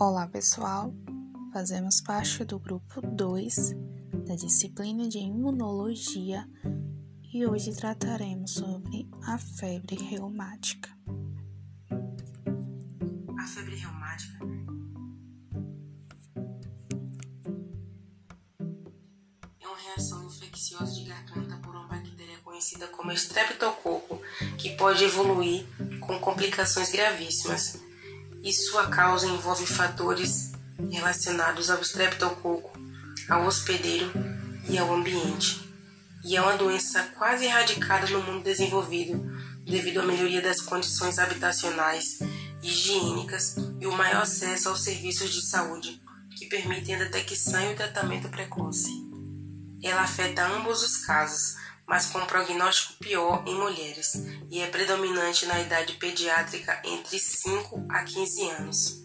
Olá, pessoal. Fazemos parte do grupo 2 da disciplina de imunologia e hoje trataremos sobre a febre reumática. A febre reumática é uma reação infecciosa de garganta por uma bactéria conhecida como Streptococo, que pode evoluir com complicações gravíssimas e sua causa envolve fatores relacionados ao streptococo, ao hospedeiro e ao ambiente. E é uma doença quase erradicada no mundo desenvolvido devido à melhoria das condições habitacionais, higiênicas e o maior acesso aos serviços de saúde, que permitem a detecção e o tratamento precoce. Ela afeta ambos os casos, mas com prognóstico pior em mulheres e é predominante na idade pediátrica entre 5 a 15 anos.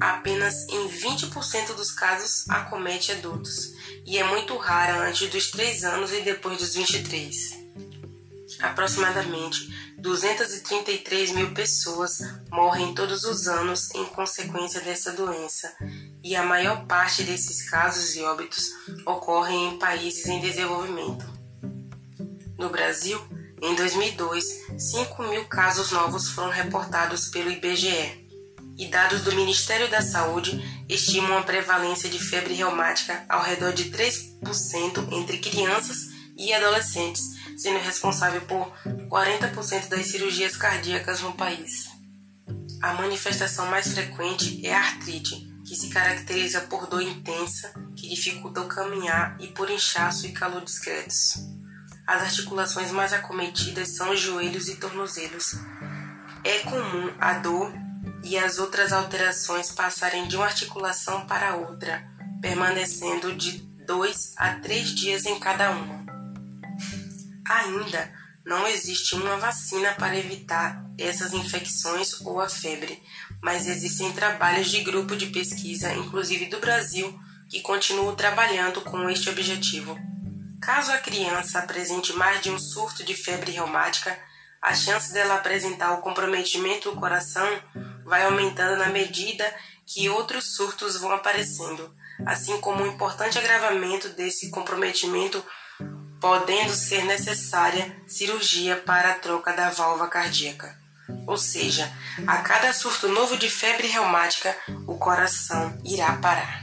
Apenas em 20% dos casos acomete adultos e é muito rara antes dos 3 anos e depois dos 23. Aproximadamente 233 mil pessoas morrem todos os anos em consequência dessa doença, e a maior parte desses casos e óbitos ocorrem em países em desenvolvimento. No Brasil, em 2002, 5 mil casos novos foram reportados pelo IBGE, e dados do Ministério da Saúde estimam a prevalência de febre reumática ao redor de 3% entre crianças e adolescentes, sendo responsável por 40% das cirurgias cardíacas no país. A manifestação mais frequente é a artrite, que se caracteriza por dor intensa que dificulta o caminhar e por inchaço e calor discretos. As articulações mais acometidas são os joelhos e tornozelos. É comum a dor e as outras alterações passarem de uma articulação para outra, permanecendo de dois a três dias em cada uma. Ainda não existe uma vacina para evitar essas infecções ou a febre, mas existem trabalhos de grupo de pesquisa, inclusive do Brasil, que continuam trabalhando com este objetivo. Caso a criança apresente mais de um surto de febre reumática, a chance dela apresentar o comprometimento do coração vai aumentando na medida que outros surtos vão aparecendo, assim como um importante agravamento desse comprometimento, podendo ser necessária cirurgia para a troca da válvula cardíaca. Ou seja, a cada surto novo de febre reumática, o coração irá parar.